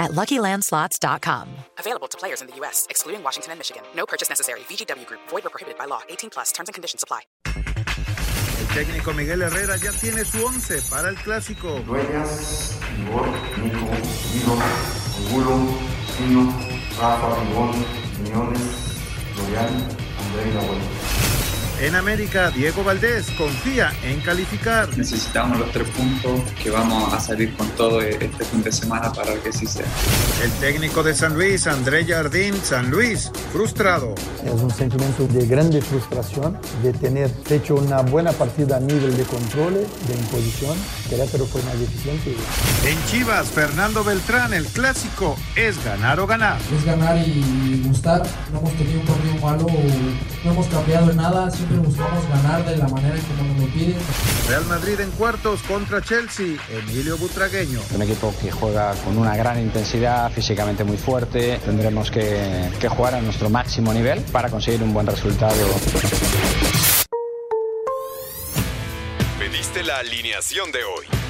at LuckyLandSlots.com. Available to players in the U.S., excluding Washington and Michigan. No purchase necessary. VGW Group. Void or prohibited by law. 18 plus. Terms and conditions apply. El técnico Miguel Herrera ya tiene su once para el clásico. Dueñas, Igor, Nico, Guido, Angulo, Sino, Rafa, Ribón, Quiñones, Florian, André y Nahuel. En América, Diego Valdés confía en calificar. necesitamos los tres puntos que vamos a salir con todo este fin de semana para que sí sea. El técnico de San Luis, André Jardín, San Luis, frustrado. Es un sentimiento de grande frustración de tener hecho una buena partida a nivel de control, de imposición. Querétaro fue más deficiente. En Chivas, Fernando Beltrán, el clásico es ganar o ganar. es ganar y gustar. No hemos tenido un partido malo, no hemos cambiado en nada, siempre buscamos ganar de la manera en como nos lo piden. Real Madrid en cuartos contra Chelsea, Emilio Butragueño. Un equipo que juega con una gran intensidad, físicamente muy fuerte. Tendremos que, que jugar a nuestro máximo nivel para conseguir un buen resultado. Pediste la alineación de hoy.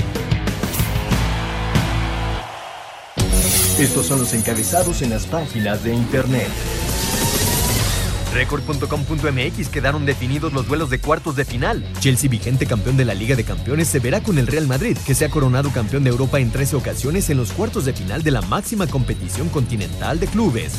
Estos son los encabezados en las páginas de internet. Record.com.mx quedaron definidos los duelos de cuartos de final. Chelsea, vigente campeón de la Liga de Campeones, se verá con el Real Madrid, que se ha coronado campeón de Europa en 13 ocasiones en los cuartos de final de la máxima competición continental de clubes.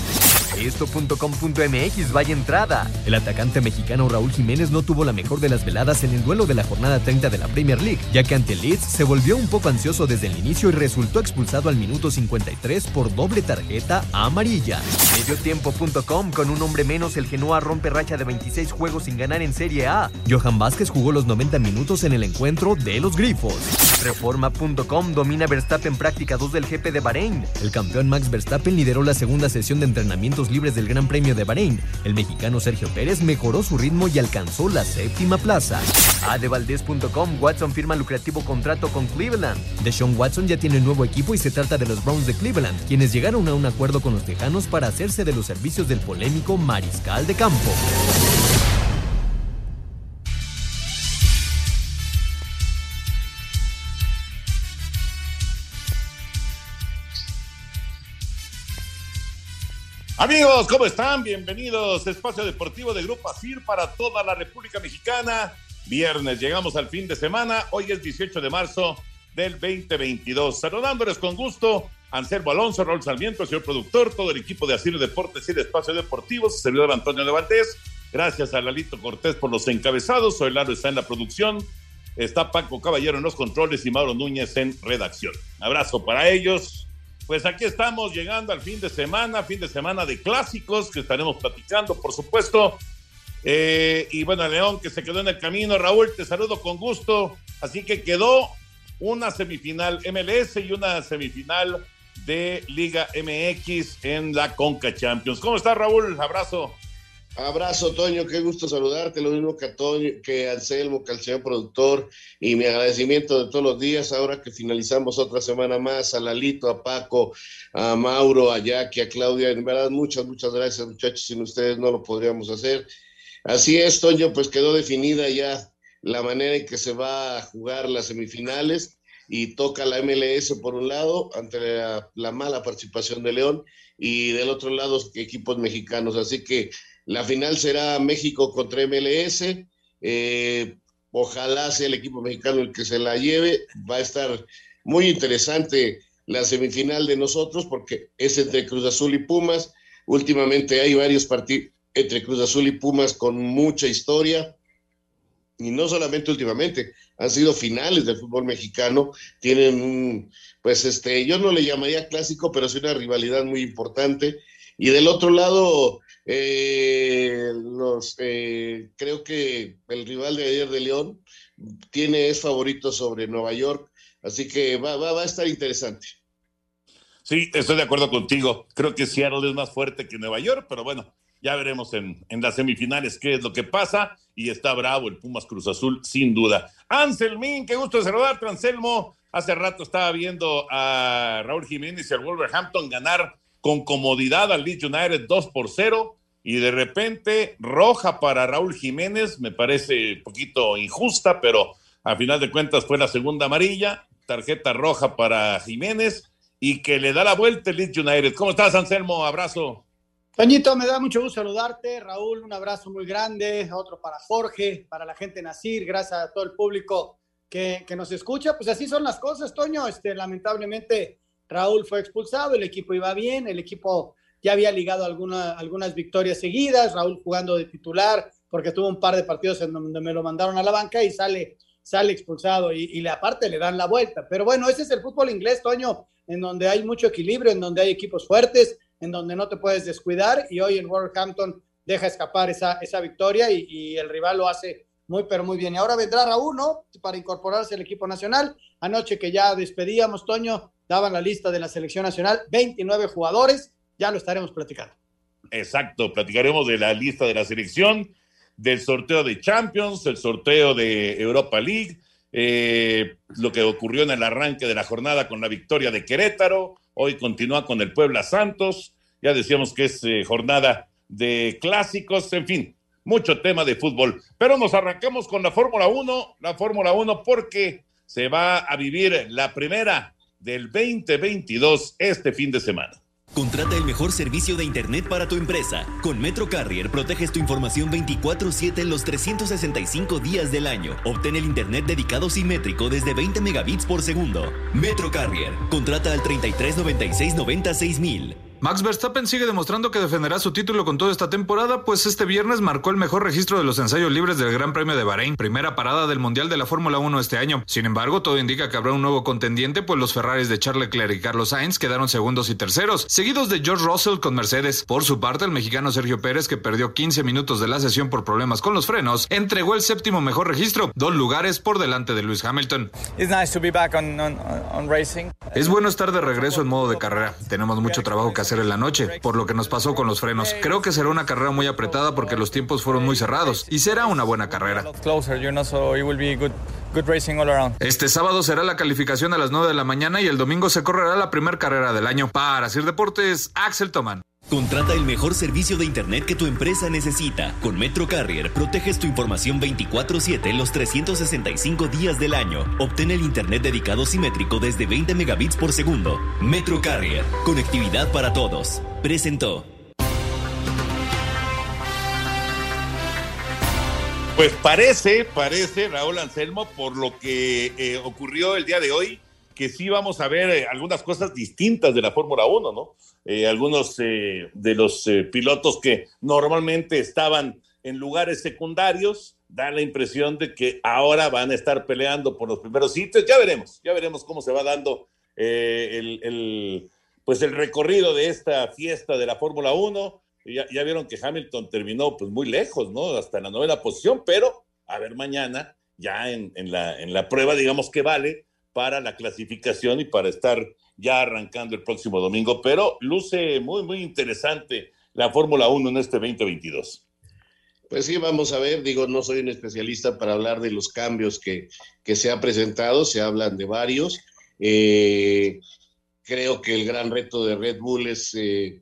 Esto.com.mx vaya entrada. El atacante mexicano Raúl Jiménez no tuvo la mejor de las veladas en el duelo de la jornada 30 de la Premier League, ya que ante Leeds se volvió un poco ansioso desde el inicio y resultó expulsado al minuto 53 por doble tarjeta amarilla. Mediotiempo.com con un hombre menos el Genoa rompe racha de 26 juegos sin ganar en Serie A. Johan Vázquez jugó los 90 minutos en el encuentro de los Grifos. Reforma.com domina Verstappen práctica 2 del GP de Bahrein. El campeón Max Verstappen lideró la segunda sesión de entrenamientos libres del Gran Premio de Bahrein. El mexicano Sergio Pérez mejoró su ritmo y alcanzó la séptima plaza. Adevaldez.com Watson firma lucrativo contrato con Cleveland. Deshaun Watson ya tiene nuevo equipo y se trata de los Browns de Cleveland, quienes llegaron a un acuerdo con los Tejanos para hacerse de los servicios del polémico mariscal de campo. Amigos, ¿cómo están? Bienvenidos a Espacio Deportivo de Grupo ASIR para toda la República Mexicana. Viernes, llegamos al fin de semana. Hoy es 18 de marzo del 2022. Saludándoles con gusto, Anselmo Alonso, Raúl Sarmiento, señor productor, todo el equipo de Asir Deportes y de Espacio Deportivo, su servidor Antonio de Valdés. Gracias a Lalito Cortés por los encabezados. Soy Lalo, está en la producción. Está Paco Caballero en los controles y Mauro Núñez en redacción. Abrazo para ellos. Pues aquí estamos llegando al fin de semana, fin de semana de clásicos que estaremos platicando, por supuesto. Eh, y bueno, León que se quedó en el camino. Raúl, te saludo con gusto. Así que quedó una semifinal MLS y una semifinal de Liga MX en la Conca Champions. ¿Cómo estás, Raúl? Abrazo. Abrazo, Toño, qué gusto saludarte, lo mismo que a Toño, que Anselmo, que al señor productor, y mi agradecimiento de todos los días, ahora que finalizamos otra semana más, a Lalito, a Paco, a Mauro, a Jackie, a Claudia, en verdad, muchas, muchas gracias, muchachos, sin ustedes no lo podríamos hacer. Así es, Toño, pues quedó definida ya la manera en que se va a jugar las semifinales y toca la MLS por un lado, ante la, la mala participación de León, y del otro lado equipos mexicanos, así que la final será México contra MLS. Eh, ojalá sea el equipo mexicano el que se la lleve. Va a estar muy interesante la semifinal de nosotros porque es entre Cruz Azul y Pumas. Últimamente hay varios partidos entre Cruz Azul y Pumas con mucha historia. y no solamente últimamente, han sido finales del fútbol mexicano, tienen pues este, yo no le llamaría clásico, pero sí una rivalidad muy importante. Y del otro lado, eh, los, eh, creo que el rival de ayer de León tiene, es favorito sobre Nueva York, así que va, a estar interesante. Sí, estoy de acuerdo contigo. Creo que Seattle es más fuerte que Nueva York, pero bueno, ya veremos en, en, las semifinales qué es lo que pasa y está bravo el Pumas Cruz Azul, sin duda. Anselmín, qué gusto de saludarte, Anselmo. Hace rato estaba viendo a Raúl Jiménez y al Wolverhampton ganar con comodidad al Leeds United 2 por 0 y de repente roja para Raúl Jiménez, me parece un poquito injusta, pero a final de cuentas fue la segunda amarilla, tarjeta roja para Jiménez y que le da la vuelta el Leeds United. ¿Cómo estás, Anselmo? Abrazo. Toñito, me da mucho gusto saludarte. Raúl, un abrazo muy grande. Otro para Jorge, para la gente Nacir. Gracias a todo el público que, que, nos escucha. Pues así son las cosas, Toño. Este, lamentablemente, Raúl fue expulsado. El equipo iba bien. El equipo ya había ligado alguna, algunas victorias seguidas. Raúl jugando de titular porque tuvo un par de partidos en donde me lo mandaron a la banca y sale, sale expulsado. Y, y aparte le dan la vuelta. Pero bueno, ese es el fútbol inglés, Toño, en donde hay mucho equilibrio, en donde hay equipos fuertes en donde no te puedes descuidar y hoy el Wolverhampton deja escapar esa, victoria y, y, el rival lo hace muy, pero muy bien. Y ahora vendrá Raúl, ¿no? Para incorporarse al equipo nacional. Anoche que ya despedíamos, Toño, daban la lista de la selección nacional, 29 jugadores, ya lo estaremos platicando. Exacto, platicaremos de la lista de la selección, del sorteo de Champions, el sorteo de Europa League, eh, lo que ocurrió en el arranque de la jornada con la victoria de Querétaro, Hoy continúa con el Puebla Santos. Ya decíamos que es eh, jornada de clásicos, en fin, mucho tema de fútbol. Pero nos arrancamos con la Fórmula 1, la Fórmula 1 porque se va a vivir la primera del 2022 este fin de semana. Contrata el mejor servicio de Internet para tu empresa. Con Metro Carrier proteges tu información 24/7 en los 365 días del año. Obtén el Internet dedicado simétrico desde 20 megabits por segundo. Metro Carrier. Contrata al 33 96 96 mil. Max Verstappen sigue demostrando que defenderá su título con toda esta temporada, pues este viernes marcó el mejor registro de los ensayos libres del Gran Premio de Bahrein, primera parada del Mundial de la Fórmula 1 este año. Sin embargo, todo indica que habrá un nuevo contendiente, pues los Ferraris de Charles Leclerc y Carlos Sainz quedaron segundos y terceros, seguidos de George Russell con Mercedes. Por su parte, el mexicano Sergio Pérez, que perdió 15 minutos de la sesión por problemas con los frenos, entregó el séptimo mejor registro, dos lugares por delante de Lewis Hamilton. Es bueno estar de regreso en modo de carrera. Tenemos mucho trabajo que hacer en la noche, por lo que nos pasó con los frenos. Creo que será una carrera muy apretada porque los tiempos fueron muy cerrados y será una buena carrera. Este sábado será la calificación a las 9 de la mañana y el domingo se correrá la primera carrera del año. Para Sir Deportes, Axel Toman. Contrata el mejor servicio de Internet que tu empresa necesita. Con Metro Carrier proteges tu información 24/7 los 365 días del año. Obtén el Internet dedicado simétrico desde 20 megabits por segundo. Metro Carrier, conectividad para todos. Presentó. Pues parece, parece, Raúl Anselmo, por lo que eh, ocurrió el día de hoy, que sí vamos a ver eh, algunas cosas distintas de la Fórmula 1, ¿no? Eh, algunos eh, de los pilotos que normalmente estaban en lugares secundarios, da la impresión de que ahora van a estar peleando por los primeros sitios. Ya veremos, ya veremos cómo se va dando el, el, pues el recorrido de esta fiesta de la Fórmula 1. Ya, vieron que Hamilton terminó pues muy lejos, ¿no? Hasta la novena posición, pero a ver mañana, ya en, la, en la prueba, digamos que vale para la clasificación y para estar ya arrancando el próximo domingo, pero luce muy, muy interesante la Fórmula 1 en este 2022. Pues sí, vamos a ver, digo, no soy un especialista para hablar de los cambios que, que se ha presentado, se hablan de varios. Eh, creo que el gran reto de Red Bull es eh,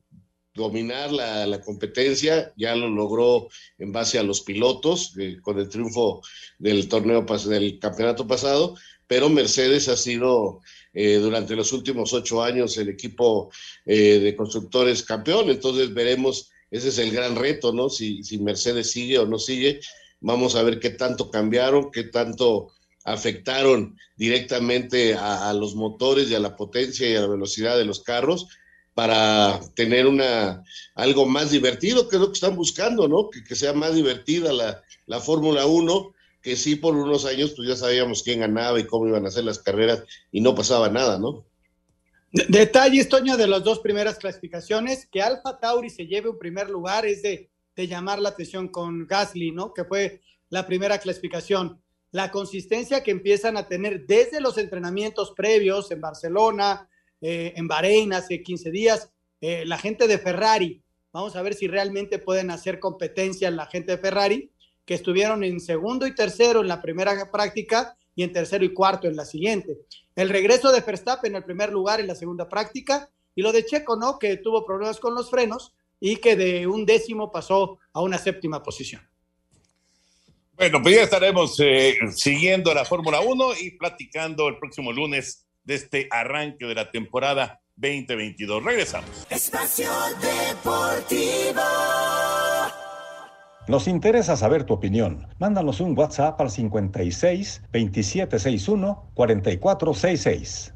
dominar la, la, competencia, ya lo logró en base a los pilotos, eh, con el triunfo del torneo, del campeonato pasado, pero Mercedes ha sido eh, durante los últimos ocho años el equipo eh, de constructores campeón, entonces veremos, ese es el gran reto, ¿no? Si, si Mercedes sigue o no sigue, vamos a ver qué tanto cambiaron, qué tanto afectaron directamente a, los motores y a la potencia y a la velocidad de los carros para tener una algo más divertido, que es lo que están buscando, ¿no? Que, que sea más divertida la, la Fórmula 1 que sí por unos años pues ya sabíamos quién ganaba y cómo iban a ser las carreras y no pasaba nada, ¿no? Detalle, Toño, de las dos primeras clasificaciones, que Alfa Tauri se lleve un primer lugar es de, de llamar la atención con Gasly, ¿no? Que fue la primera clasificación. La consistencia que empiezan a tener desde los entrenamientos previos en Barcelona, eh, en Bahrein hace 15 días, eh, la gente de Ferrari, vamos a ver si realmente pueden hacer competencia en la gente de Ferrari, que estuvieron en segundo y tercero en la primera práctica y en tercero y cuarto en la siguiente. El regreso de Verstappen en el primer lugar en la segunda práctica y lo de Checo, ¿no? Que tuvo problemas con los frenos y que de un décimo pasó a una séptima posición. Bueno, pues ya estaremos eh, siguiendo la Fórmula 1 y platicando el próximo lunes de este arranque de la temporada 2022. Regresamos. Espacio Deportivo. Nos interesa saber tu opinión. Mándanos un WhatsApp al 56 2761 4466.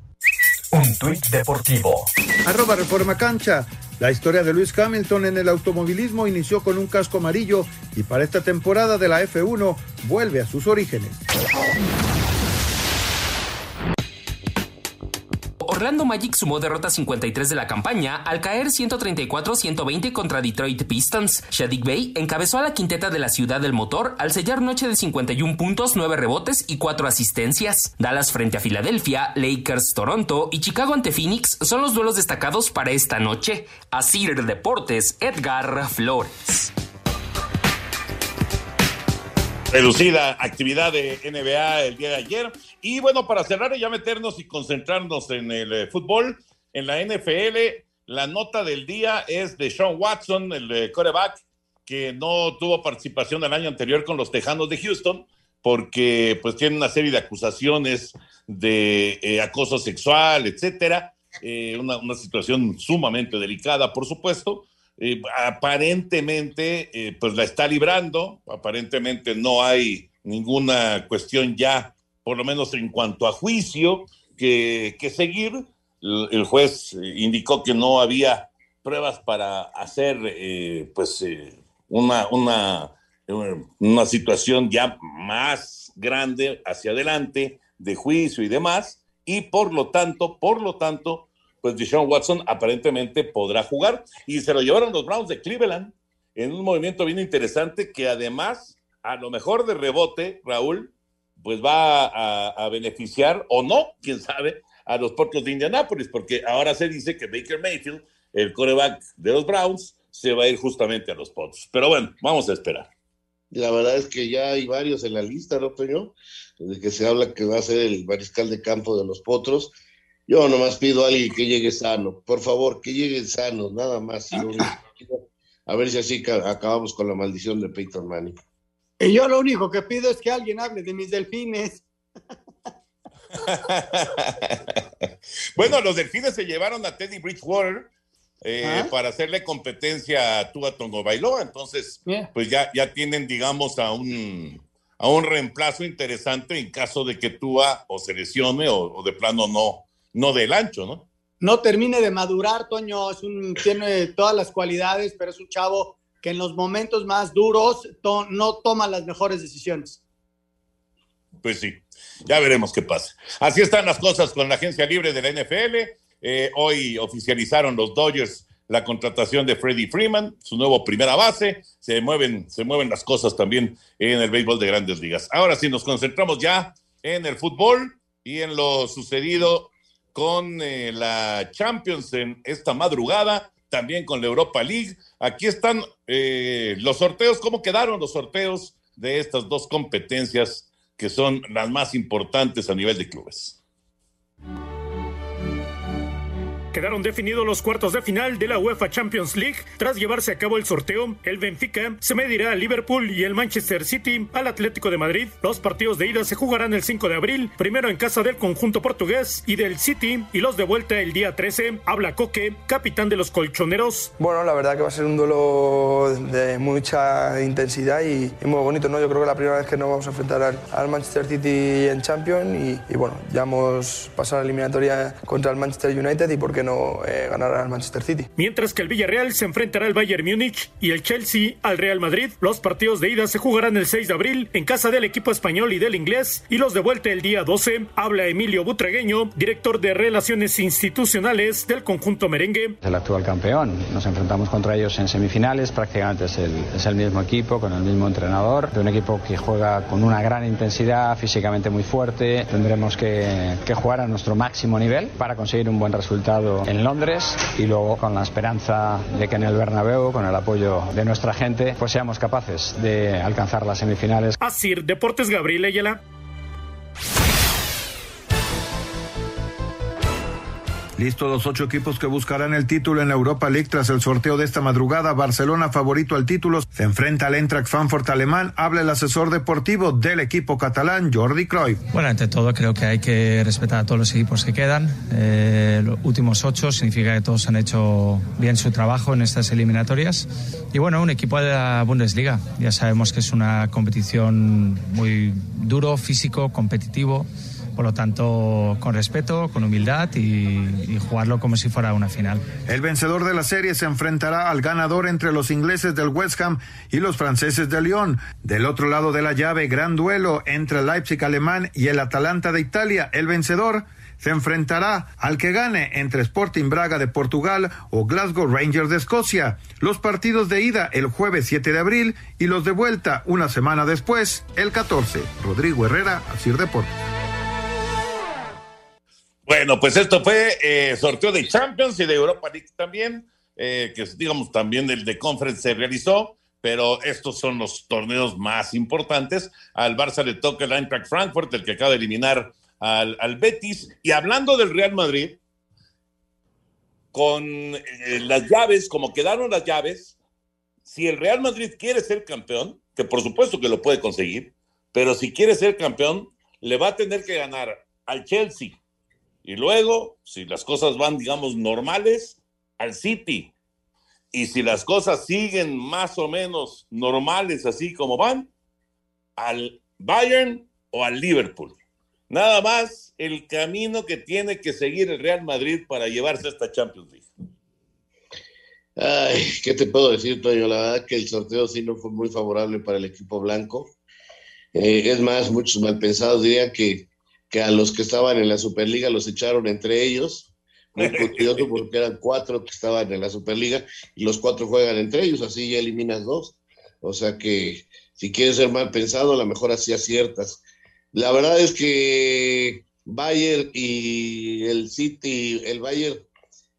Un tuit deportivo. Arroba Reforma Cancha. La historia de Luis Hamilton en el automovilismo inició con un casco amarillo y para esta temporada de la F1 vuelve a sus orígenes. Orlando Magic sumó derrota 53 de la campaña al caer 134-120 contra Detroit Pistons. Shadik Bey encabezó a la quinteta de la ciudad del motor al sellar noche de 51 puntos, 9 rebotes y 4 asistencias. Dallas frente a Filadelfia, Lakers, Toronto y Chicago ante Phoenix son los duelos destacados para esta noche. Asir Deportes, Edgar Flores. Reducida actividad de NBA el día de ayer. Y bueno, para cerrar y ya meternos y concentrarnos en el eh, fútbol, en la NFL, la nota del día es de Sean Watson, el eh, quarterback, que no tuvo participación el año anterior con los Tejanos de Houston, porque pues tiene una serie de acusaciones de eh, acoso sexual, etcétera. una situación sumamente delicada, por supuesto. Eh, aparentemente eh, pues la está librando, aparentemente no hay ninguna cuestión ya, por lo menos en cuanto a juicio, que, seguir. El, juez indicó que no había pruebas para hacer eh, pues una, una, una situación ya más grande hacia adelante de juicio y demás, y por lo tanto, por lo tanto, pues Deshaun Watson aparentemente podrá jugar. Y se lo llevaron los Browns de Cleveland en un movimiento bien interesante que además, a lo mejor de rebote, Raúl, pues va a, beneficiar o no, quién sabe, a los Porcos de Indianápolis, porque ahora se dice que Baker Mayfield, el coreback de los Browns, se va a ir justamente a los Potros. Pero bueno, vamos a esperar. La verdad es que ya hay varios en la lista, ¿no, Toño? Desde que se habla que va a ser el mariscal de campo de los Potros. Yo nomás pido a alguien que llegue sano, por favor, que lleguen sanos, nada más. A ver si así acabamos con la maldición de Peyton Manning. Y yo lo único que pido es que alguien hable de mis delfines. bueno, los delfines se llevaron a Teddy Bridgewater eh, ¿Ah? para hacerle competencia a Tua Tongo Bailoa, entonces, yeah. pues ya, ya tienen, digamos, a un, a un reemplazo interesante en caso de que Tua o se lesione o, o de plano no, no del ancho, ¿no? No termine de madurar, Toño, es un, tiene todas las cualidades, pero es un chavo que en los momentos más duros to, no toma las mejores decisiones. Pues sí, ya veremos qué pasa. Así están las cosas con la agencia libre de la NFL. Eh, hoy oficializaron los Dodgers la contratación de Freddie Freeman, su nuevo primera base. Se mueven, se mueven las cosas también en el béisbol de grandes ligas. Ahora sí, nos concentramos ya en el fútbol y en lo sucedido con eh, la Champions en esta madrugada, también con la Europa League. Aquí están eh, los sorteos, cómo quedaron los sorteos de estas dos competencias que son las más importantes a nivel de clubes. Quedaron definidos los cuartos de final de la UEFA Champions League. Tras llevarse a cabo el sorteo, el Benfica se medirá al Liverpool y el Manchester City al Atlético de Madrid. Los partidos de ida se jugarán el 5 de abril, primero en casa del conjunto portugués y del City, y los de vuelta el día 13. Habla Coque, capitán de los colchoneros. Bueno, la verdad que va a ser un duelo de mucha intensidad y, muy bonito, ¿no? Yo creo que la primera vez que nos vamos a enfrentar al, Manchester City en Champions y, y, bueno, ya hemos pasado la eliminatoria contra el Manchester United y por qué no eh, ganar al Manchester City. Mientras que el Villarreal se enfrentará al Bayern Múnich y el Chelsea al Real Madrid. Los partidos de ida se jugarán el 6 de abril en casa del equipo español y del inglés y los de vuelta el día 12. Habla Emilio Butragueño, director de Relaciones Institucionales del conjunto merengue. El actual campeón. Nos enfrentamos contra ellos en semifinales. Prácticamente es el, es el mismo equipo, con el mismo entrenador. De un equipo que juega con una gran intensidad, físicamente muy fuerte. Tendremos que, que jugar a nuestro máximo nivel para conseguir un buen resultado en Londres y luego con la esperanza de que en el Bernabéu, con el apoyo de nuestra gente, pues seamos capaces de alcanzar las semifinales. Asir Deportes Gabriel Ayala. Listos los ocho equipos que buscarán el título en la Europa League tras el sorteo de esta madrugada. Barcelona, favorito al título, se enfrenta al Eintracht Frankfurt alemán. Habla el asesor deportivo del equipo catalán, Jordi Cruyff. Bueno, ante todo creo que hay que respetar a todos los equipos que quedan. Eh, los últimos ocho significa que todos han hecho bien su trabajo en estas eliminatorias. Y bueno, un equipo de la Bundesliga. Ya sabemos que es una competición muy duro, físico, competitivo por lo tanto, con respeto, con humildad y, jugarlo como si fuera una final. El vencedor de la serie se enfrentará al ganador entre los ingleses del West Ham y los franceses de Lyon. Del otro lado de la llave, gran duelo entre el Leipzig alemán y el Atalanta de Italia. El vencedor se enfrentará al que gane entre Sporting Braga de Portugal o Glasgow Rangers de Escocia. Los partidos de ida el jueves 7 de abril y los de vuelta una semana después, el 14. Rodrigo Herrera, Asir Deportes. Bueno, pues esto fue eh, sorteo de Champions y de Europa League también, eh, que digamos también el de Conference se realizó, pero estos son los torneos más importantes. Al Barça le toca el Eintracht Frankfurt, el que acaba de eliminar al, al Betis. Y hablando del Real Madrid, con eh, las llaves, como quedaron las llaves, si el Real Madrid quiere ser campeón, que por supuesto que lo puede conseguir, pero si quiere ser campeón, le va a tener que ganar al Chelsea y luego, si las cosas van, digamos, normales, al City. Y si las cosas siguen más o menos normales, así como van, al Bayern o al Liverpool. Nada más el camino que tiene que seguir el Real Madrid para llevarse esta Champions League. Ay, ¿qué te puedo decir, Toño? La verdad que el sorteo sí no fue muy favorable para el equipo blanco. Eh, es más, muchos malpensados dirían que que a los que estaban en la Superliga los echaron entre ellos. Muy curioso porque eran cuatro que estaban en la Superliga y los cuatro juegan entre ellos, así ya eliminas dos. O sea que si quieres ser mal pensado, a lo mejor así aciertas. La verdad es que Bayern y el City, el Bayern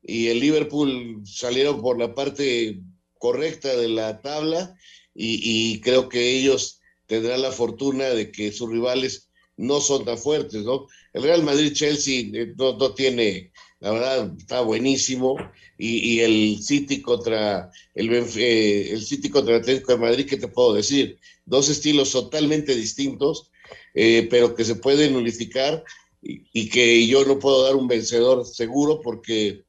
y el Liverpool salieron por la parte correcta de la tabla y, y creo que ellos tendrán la fortuna de que sus rivales no son tan fuertes, ¿no? El Real Madrid-Chelsea eh, no, tiene, la verdad, está buenísimo. Y, el City contra el, eh, el City contra el Atlético de Madrid, ¿qué te puedo decir? Dos estilos totalmente distintos, eh, pero que se pueden unificar y, que yo no puedo dar un vencedor seguro porque,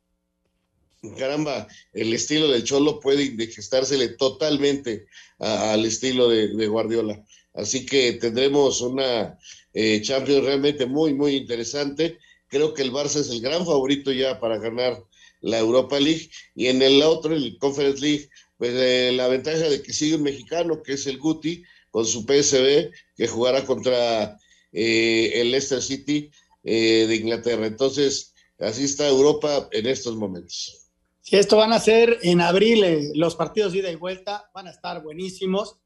caramba, el estilo del Cholo puede indigestársele totalmente al estilo de Guardiola. Así que tendremos una eh, Champions realmente muy, muy interesante. Creo que el Barça es el gran favorito ya para ganar la Europa League y en el otro, el Conference League, pues eh, la ventaja de que sigue un mexicano que es el Guti con su PSB que jugará contra eh, el Leicester City eh, de Inglaterra. Entonces, así está Europa en estos momentos. Si esto van a ser en abril, los partidos de ida y vuelta van a estar buenísimos.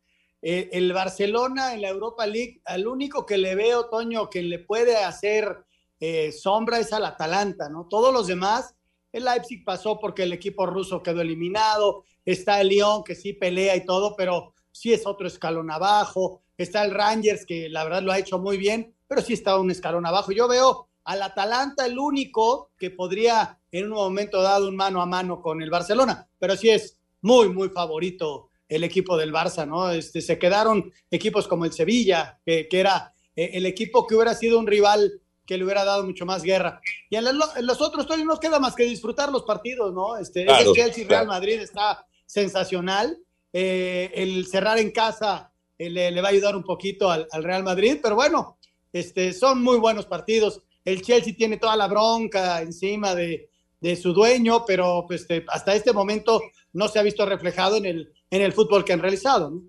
Eh, el Barcelona en la Europa League, al único que le veo, Toño, que le puede hacer eh, sombra es al Atalanta, ¿no? Todos los demás, el Leipzig pasó porque el equipo ruso quedó eliminado, está el Lyon que sí pelea y todo, pero sí es otro escalón abajo, está el Rangers que la verdad lo ha hecho muy bien, pero sí está un escalón abajo. Yo veo al Atalanta el único que podría en un momento dado un mano a mano con el Barcelona, pero sí es muy, muy favorito el equipo del Barça, ¿no? Este, se quedaron equipos como el Sevilla, que, que era eh, el equipo que hubiera sido un rival que le hubiera dado mucho más guerra. Y en, la, en los otros todavía nos queda más que disfrutar los partidos, ¿no? Este, claro, el Chelsea Real Madrid está sensacional. Eh, el cerrar en casa eh, le, le, va a ayudar un poquito al, al, Real Madrid, pero bueno, este, son muy buenos partidos. El Chelsea tiene toda la bronca encima de, de su dueño, pero pues, este, hasta este momento no se ha visto reflejado en el, en el fútbol que han realizado. ¿no?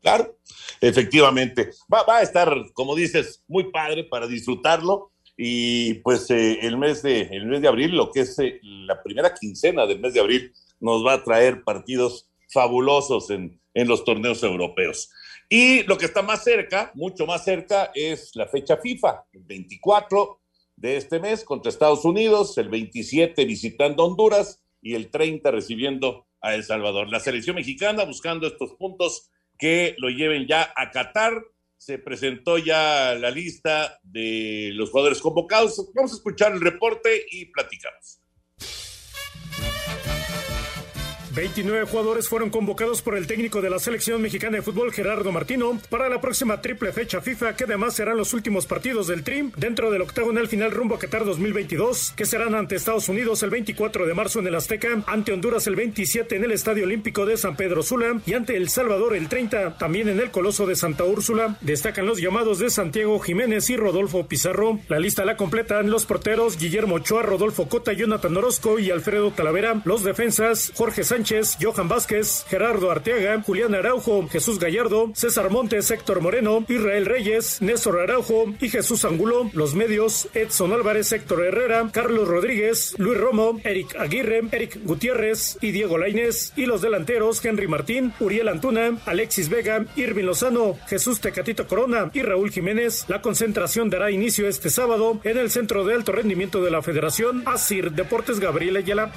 Claro, efectivamente. Va, va, a estar, como dices, muy padre para disfrutarlo. Y pues eh, el, mes de, el mes de abril, lo que es eh, la primera quincena del mes de abril, nos va a traer partidos fabulosos en, en los torneos europeos. Y lo que está más cerca, mucho más cerca, es la fecha FIFA, el 24 de este mes contra Estados Unidos, el 27 visitando Honduras y el 30 recibiendo a El Salvador. La selección mexicana buscando estos puntos que lo lleven ya a Qatar. Se presentó ya la lista de los jugadores convocados. Vamos a escuchar el reporte y platicamos. 29 jugadores fueron convocados por el técnico de la selección mexicana de fútbol Gerardo Martino para la próxima triple fecha FIFA que además serán los últimos partidos del TRIM dentro del octagonal final rumbo a Qatar 2022 que serán ante Estados Unidos el 24 de marzo en el Azteca, ante Honduras el 27 en el Estadio Olímpico de San Pedro Sula y ante El Salvador el 30 también en el Coloso de Santa Úrsula. Destacan los llamados de Santiago Jiménez y Rodolfo Pizarro. La lista la completan los porteros Guillermo Ochoa, Rodolfo Cota, Jonathan Orozco y Alfredo Talavera. Los defensas Jorge Sánchez Johan Vázquez, Gerardo Arteaga, Julián Araujo, Jesús Gallardo, César Montes, Héctor Moreno, Israel Reyes, Néstor Araujo y Jesús Angulo. Los medios, Edson Álvarez, Héctor Herrera, Carlos Rodríguez, Luis Romo, Eric Aguirre, Eric Gutiérrez y Diego Lainez. Y los delanteros, Henry Martín, Uriel Antuna, Alexis Vega, Irvin Lozano, Jesús Tecatito Corona y Raúl Jiménez. La concentración dará inicio este sábado en el Centro de Alto Rendimiento de la Federación, Asir Deportes Gabriel Ayala.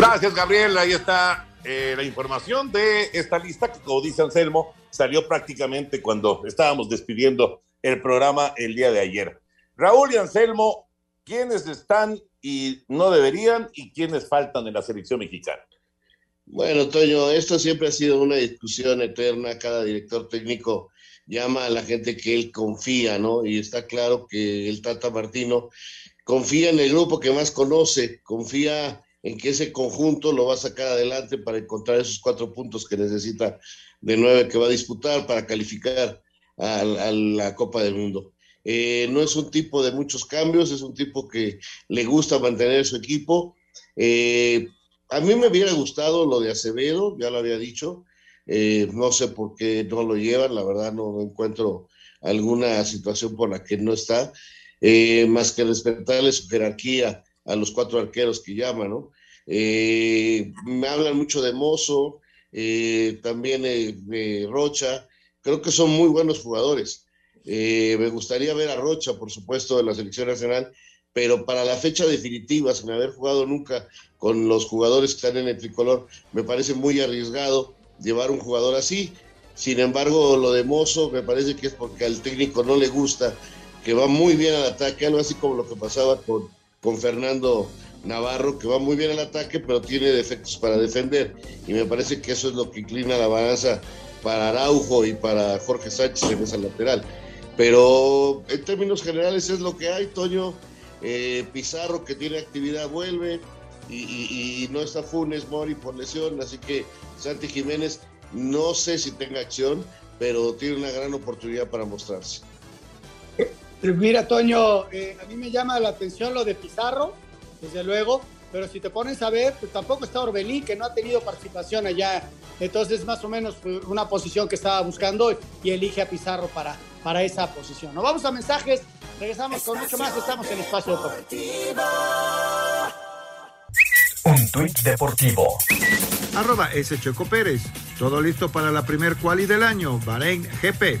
Gracias, Gabriel. Ahí está eh, la información de esta lista que, como dice Anselmo, salió prácticamente cuando estábamos despidiendo el programa el día de ayer. Raúl y Anselmo, ¿quiénes están y no deberían y quiénes faltan en la selección mexicana? Bueno, Toño, esto siempre ha sido una discusión eterna. Cada director técnico llama a la gente que él confía, ¿no? Y está claro que el Tata Martino confía en el grupo que más conoce, confía en que ese conjunto lo va a sacar adelante para encontrar esos cuatro puntos que necesita de nueve que va a disputar para calificar a, la Copa del Mundo. Eh, no es un tipo de muchos cambios, es un tipo que le gusta mantener su equipo. Eh, a mí me hubiera gustado lo de Acevedo, ya lo había dicho, eh, no sé por qué no lo llevan, la verdad no encuentro alguna situación por la que no está, más que respetarle su jerarquía a los cuatro arqueros que llaman, ¿no? Eh, me hablan mucho de Mozo, eh, también eh, Rocha, creo que son muy buenos jugadores. me gustaría ver a Rocha, por supuesto, de la selección nacional, pero para la fecha definitiva, sin haber jugado nunca con los jugadores que están en el tricolor, me parece muy arriesgado llevar un jugador así. Sin embargo, lo de Mozo me parece que es porque al técnico no le gusta, que va muy bien al ataque, algo así como lo que pasaba con con Fernando Navarro, que va muy bien al ataque, pero tiene defectos para defender. Y me parece que eso es lo que inclina la balanza para Araujo y para Jorge Sánchez en esa lateral. Pero en términos generales es lo que hay, Toño. Eh, Pizarro, que tiene actividad, vuelve. Y, y, no está Funes Mori por lesión. Así que Santi Jiménez, no sé si tenga acción, pero tiene una gran oportunidad para mostrarse. Mira, Toño, eh, a mí me llama la atención lo de Pizarro, desde luego, pero si te pones a ver, pues tampoco está Orbelín, que no ha tenido participación allá. Entonces, más o menos una posición que estaba buscando y elige a Pizarro para, para esa posición. Nos vamos a mensajes, regresamos con mucho más, estamos en Espacio Deportivo. Un tuit deportivo. Arroba S. Checo Pérez. Todo listo para la primer quali del año. Bahrein GP.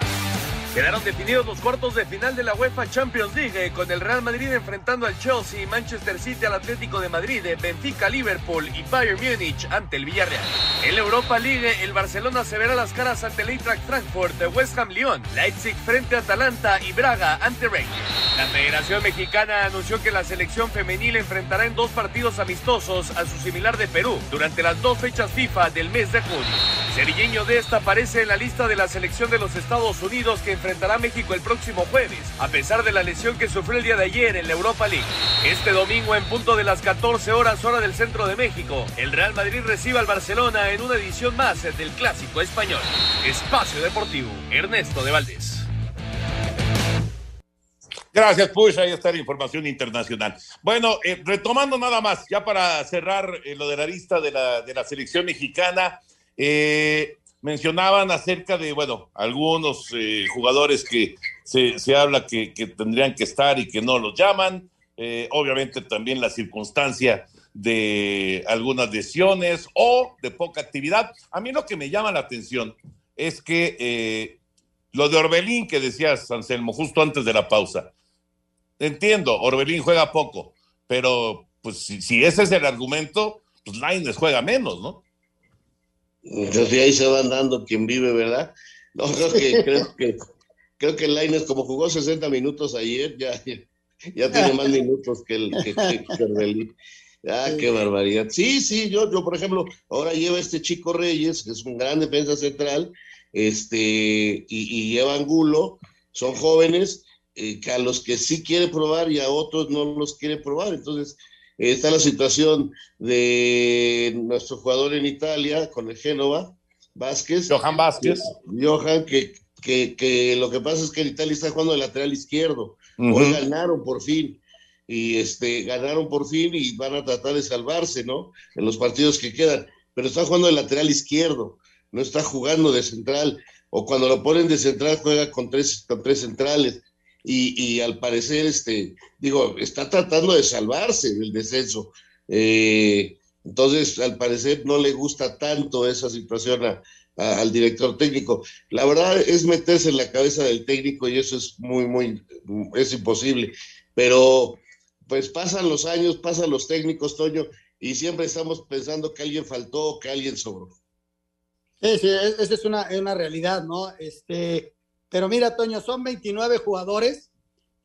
Quedaron definidos los cuartos de final de la UEFA Champions League eh, con el Real Madrid enfrentando al Chelsea, Manchester City al Atlético de Madrid, eh, Benfica, Liverpool y Bayern Múnich ante el Villarreal. En la Europa League, eh, el Barcelona se verá las caras ante el Eintracht Frankfurt, West Ham Lyon, Leipzig frente a Atalanta y Braga ante Rangers. La Federación Mexicana anunció que la selección femenil enfrentará en dos partidos amistosos a su similar de Perú durante las dos fechas FIFA del mes de junio. Sergiño Desta aparece en la lista de la selección de los Estados Unidos que enfrentará a México el próximo jueves, a pesar de la lesión que sufrió el día de ayer en la Europa League. Este domingo en punto de las 14 horas hora del centro de México, el Real Madrid recibe al Barcelona en una edición más del Clásico Español. Espacio Deportivo, Ernesto de Valdés. Gracias, Push. Ahí está la información internacional. Bueno, eh, retomando nada más, ya para cerrar eh, lo de la lista de la, de la selección mexicana, eh, mencionaban acerca de, bueno, algunos jugadores que se, se habla que, que, tendrían que estar y que no los llaman. obviamente también la circunstancia de algunas lesiones o de poca actividad. A mí lo que me llama la atención es que lo de Orbelín que decías, Anselmo, justo antes de la pausa. Entiendo, Orbelín juega poco, pero pues si, si ese es el argumento, pues Laines juega menos, ¿no? Entonces ahí se van dando quien vive, ¿verdad? No, creo que, creo que, creo que Laines, como jugó 60 minutos ayer, ya, ya tiene más minutos que el que, que. Ah, qué barbaridad. Sí, sí, yo, yo, por ejemplo, ahora lleva este chico Reyes, que es un gran defensa central, este, y, y lleva Angulo, son jóvenes, eh, que a los que sí quiere probar y a otros no los quiere probar. Entonces, está la situación de nuestro jugador en Italia con el Génova, Vázquez. Johan Vázquez. Johan, que, que, que, lo que pasa es que en Italia está jugando de lateral izquierdo. Hoy ganaron por fin. Y este, ganaron por fin y van a tratar de salvarse, ¿no? En los partidos que quedan. Pero está jugando de lateral izquierdo, no está jugando de central. O cuando lo ponen de central, juega con tres, con tres centrales y, al parecer, este, digo, está tratando de salvarse del descenso. Eh, entonces, al parecer, no le gusta tanto esa situación al director técnico. La verdad es meterse en la cabeza del técnico y eso es muy, muy, es imposible. Pero, pues pasan los años, pasan los técnicos, Toño, y siempre estamos pensando que alguien faltó, que alguien sobró. Sí, sí, esa es una, una realidad, ¿no? Este, pero mira, Toño, son 29 jugadores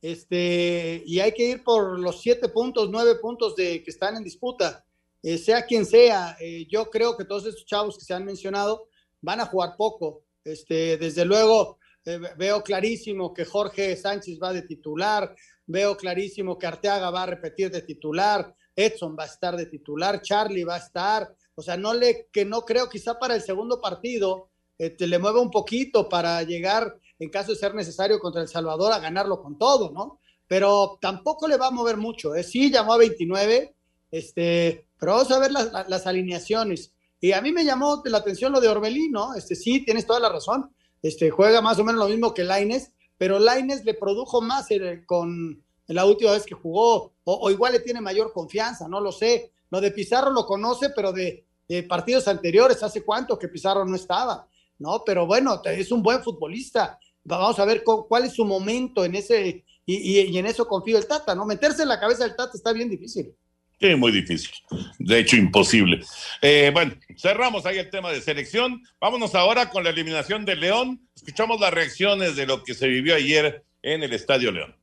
este, y hay que ir por los siete puntos, nueve puntos de, que están en disputa. Eh, sea quien sea, eh, yo creo que todos estos chavos que se han mencionado van a jugar poco. Este, desde luego, eh, veo clarísimo que Jorge Sánchez va de titular, veo clarísimo que Arteaga va a repetir de titular, Edson va a estar de titular, Charlie va a estar. O sea, no le, que no creo quizá para el segundo partido te le mueva un poquito para llegar en caso de ser necesario contra El Salvador, a ganarlo con todo, ¿no? Pero tampoco le va a mover mucho, ¿eh? Sí, llamó a 29, este, pero vamos a ver las, las alineaciones. Y a mí me llamó la atención lo de Orbelín, ¿no? Este, sí, tienes toda la razón. Este, juega más o menos lo mismo que Laines, pero Laines le produjo más con la última vez que jugó, o, igual le tiene mayor confianza, no lo sé. Lo de Pizarro lo conoce, pero de, de partidos anteriores, ¿hace cuánto que Pizarro no estaba? ¿no? Pero bueno, es un buen futbolista vamos a ver cuál es su momento en ese, y, en eso confío el Tata, ¿no? Meterse en la cabeza del Tata está bien difícil. Sí, muy difícil. De hecho, imposible. Eh, bueno, cerramos ahí el tema de selección. Vámonos ahora con la eliminación de León. Escuchamos las reacciones de lo que se vivió ayer en el Estadio León.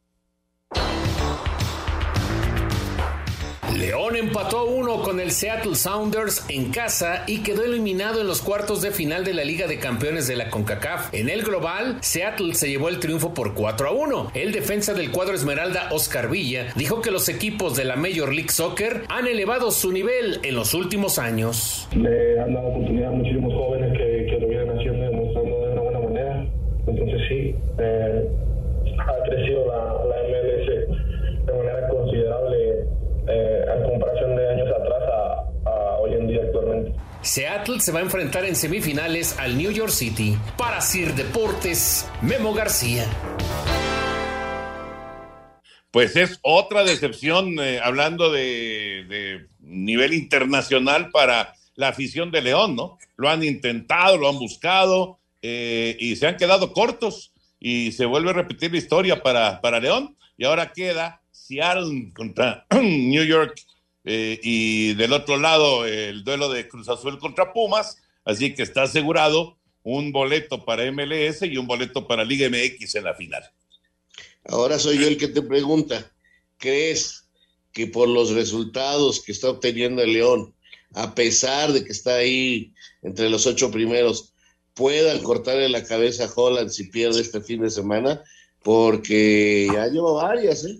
León empató uno con el Seattle Sounders en casa y quedó eliminado en los cuartos de final de la Liga de Campeones de la CONCACAF. En el global, Seattle se llevó el triunfo por 4 a 1. El defensa del cuadro Esmeralda, Oscar Villa, dijo que los equipos de la Major League Soccer han elevado su nivel en los últimos años. Le han dado oportunidad a muchísimos jóvenes que, lo vienen haciendo demostrando de una buena manera. Entonces sí, eh, Seattle se va a enfrentar en semifinales al New York City. Para Sir Deportes, Memo García. Pues es otra decepción, eh, hablando de, nivel internacional para la afición de León, ¿no? Lo han intentado, lo han buscado eh, y se han quedado cortos y se vuelve a repetir la historia para, para León y ahora queda Seattle contra New York eh, y del otro lado el duelo de Cruz Azul contra Pumas, así que está asegurado un boleto para MLS y un boleto para Liga MX en la final. Ahora soy yo el que te pregunta, ¿crees que por los resultados que está obteniendo el León a pesar de que está ahí entre los ocho primeros, puedan cortarle la cabeza a Holland si pierde este fin de semana, porque ya lleva varias, ¿eh?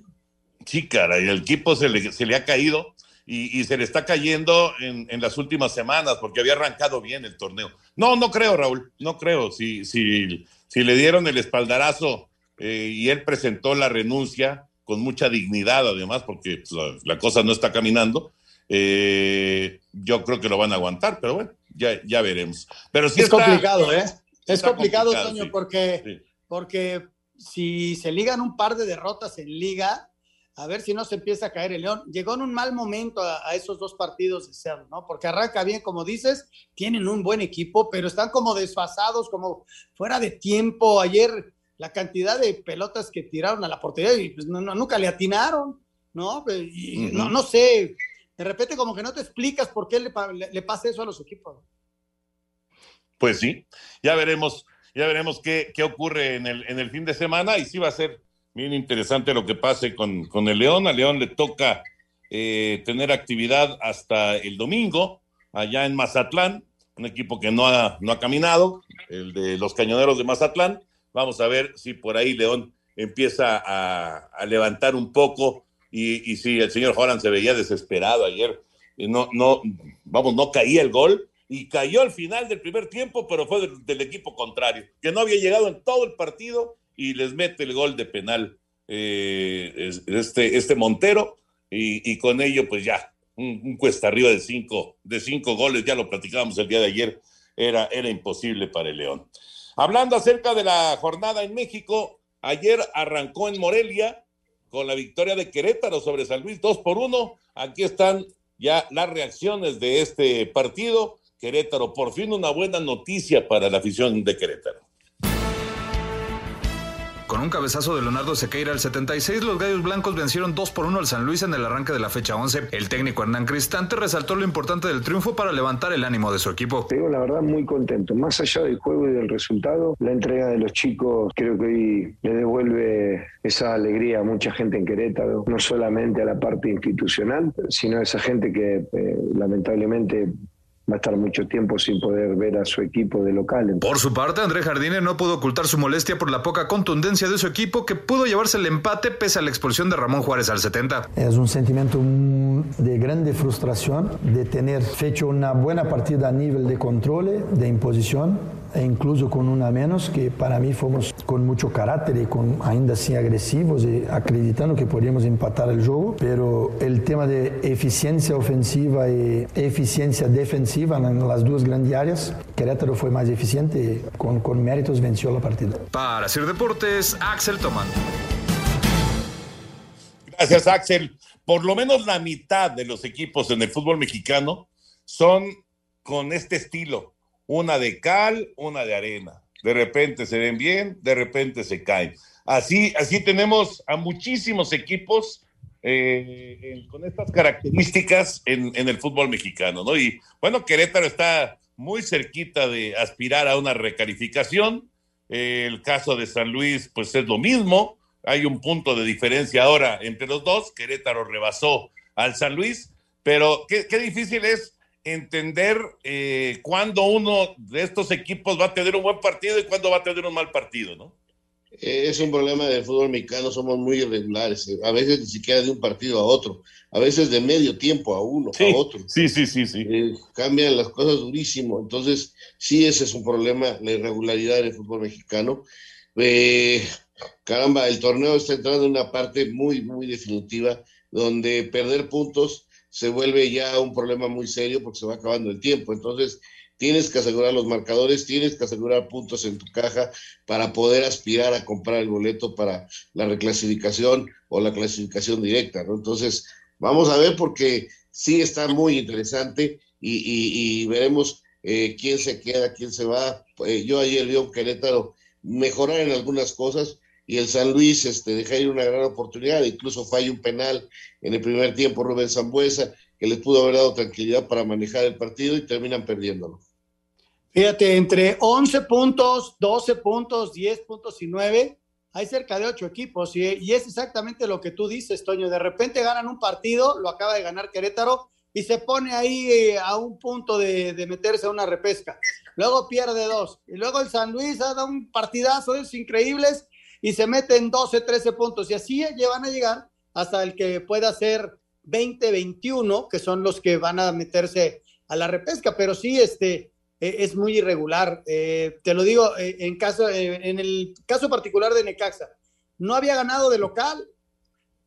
Sí, cara, y el equipo se le, se le ha caído y, se le está cayendo en, las últimas semanas porque había arrancado bien el torneo. No, no creo, Raúl, no creo. Si, si, si le dieron el espaldarazo eh, y él presentó la renuncia con mucha dignidad, además, porque pues, la, cosa no está caminando, eh, yo creo que lo van a aguantar, pero bueno, ya, ya veremos. Pero sí es complicado, ¿eh? Es complicado, Toño, porque, porque si se ligan un par de derrotas en liga, a ver si no se empieza a caer el León. Llegó en un mal momento a, esos dos partidos de Cerro, ¿no? Porque arranca bien, como dices, tienen un buen equipo, pero están como desfasados, como fuera de tiempo. Ayer la cantidad de pelotas que tiraron a la portería y pues, no, nunca le atinaron, ¿no? Y, no, no sé, de repente como que no te explicas por qué le, le, pasa eso a los equipos. Pues sí, ya veremos, ya veremos qué, qué ocurre en el, en el fin de semana y sí va a ser bien interesante lo que pase con, con el León. A León le toca eh, tener actividad hasta el domingo, allá en Mazatlán, un equipo que no ha, no ha caminado, el de los cañoneros de Mazatlán. Vamos a ver si por ahí León empieza a, levantar un poco y, y si el señor Holland se veía desesperado ayer, no, no, vamos, no caía el gol y cayó al final del primer tiempo, pero fue del equipo contrario, que no había llegado en todo el partido y les mete el gol de penal eh, este, este Montero y, con ello pues ya un, cuesta arriba de cinco, de cinco goles, ya lo platicábamos el día de ayer, era, era imposible para el León. Hablando acerca de la jornada en México, ayer arrancó en Morelia con la victoria de Querétaro sobre San Luis 2 por 1. Aquí están ya las reacciones de este partido. Querétaro, por fin una buena noticia para la afición de Querétaro. Con un cabezazo de Leonardo Sequeira al 76, los Gallos Blancos vencieron 2 por 1 al San Luis en el arranque de la fecha 11. El técnico Hernán Cristante resaltó lo importante del triunfo para levantar el ánimo de su equipo. Tengo la verdad muy contento. Más allá del juego y del resultado, la entrega de los chicos creo que hoy le devuelve esa alegría a mucha gente en Querétaro, no solamente a la parte institucional, sino a esa gente que eh, lamentablemente va a estar mucho tiempo sin poder ver a su equipo de local. Por su parte, André Jardine no pudo ocultar su molestia por la poca contundencia de su equipo que pudo llevarse el empate pese a la expulsión de Ramón Juárez al 70. Es un sentimiento de grande frustración de tener hecho una buena partida a nivel de control, de imposición, e incluso con una menos, que para mí fuimos con mucho carácter y con, ainda así agresivos y acreditando que podíamos empatar el juego, pero el tema de eficiencia ofensiva y eficiencia defensiva en las dos grandes áreas, Querétaro fue más eficiente y con, con méritos venció la partida. Para hacer deportes, Axel Toman. Gracias, Axel. Por lo menos la mitad de los equipos en el fútbol mexicano son con este estilo, una de cal, una de arena. De repente se ven bien, de repente se caen. Así, así tenemos a muchísimos equipos eh, con estas características en, el fútbol mexicano, ¿no? Y bueno, Querétaro está muy cerquita de aspirar a una recalificación. el caso de San Luis, pues es lo mismo. Hay un punto de diferencia ahora entre los dos. Querétaro rebasó al San Luis, pero qué, qué difícil es entender eh, cuándo uno de estos equipos va a tener un buen partido y cuándo va a tener un mal partido, ¿no? Eh, es un problema del fútbol mexicano, somos muy irregulares, eh, a veces ni siquiera de un partido a otro, a veces de medio tiempo a uno, a otro. Sí, sí, sí, sí. cambian las cosas durísimo, entonces sí, ese es un problema, la irregularidad del fútbol mexicano. caramba, el torneo está entrando en una parte muy, muy definitiva, donde perder puntos se vuelve ya un problema muy serio porque se va acabando el tiempo. Entonces, tienes que asegurar los marcadores, tienes que asegurar puntos en tu caja para poder aspirar a comprar el boleto para la reclasificación o la clasificación directa, ¿no? Entonces, vamos a ver porque sí está muy interesante y, veremos eh, quién se queda, quién se va. Eh, yo ayer vi a un Querétaro mejorar en algunas cosas, y el San Luis este, deja ir una gran oportunidad, incluso falla un penal en el primer tiempo Rubén Zambuesa, que les pudo haber dado tranquilidad para manejar el partido y terminan perdiéndolo. Fíjate, entre 11 puntos, 12 puntos, 10 puntos y 9, hay cerca de 8 equipos y, es exactamente lo que tú dices, Toño. De repente ganan un partido, lo acaba de ganar Querétaro, y se pone ahí eh, a un punto de, de, meterse a una repesca. Luego pierde dos. Y luego el San Luis ha dado un partidazo, es increíbles, y se mete en 12, 13 puntos. Y así llevan a llegar hasta el que pueda ser 20, 21, que son los que van a meterse a la repesca. Pero sí, este, eh, es muy irregular. Eh, te lo digo, eh, en, caso, en el caso particular de Necaxa, no había ganado de local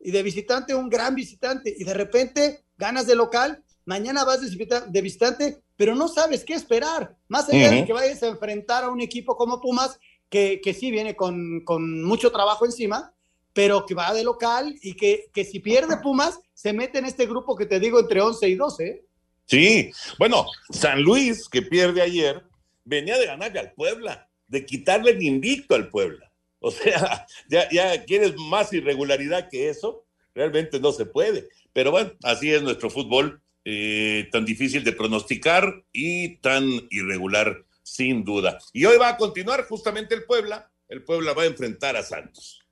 y de visitante un gran visitante, y de repente ganas de local, mañana vas de visitante, pero no sabes qué esperar. Más allá de que vayas a enfrentar a un equipo como Pumas, que, que sí viene con, con, mucho trabajo encima, pero que va de local y que, que, si pierde Pumas, se mete en este grupo que te digo entre 11 y 12. ¿eh? Sí, bueno, San Luis, que pierde ayer, venía de ganarle al Puebla, de quitarle el invicto al Puebla. O sea, ya, ya quieres más irregularidad que eso, realmente no se puede. Pero bueno, así es nuestro fútbol, eh, tan difícil de pronosticar y tan irregular, sin duda. Y hoy va a continuar justamente el Puebla. El Puebla va a enfrentar a Santos.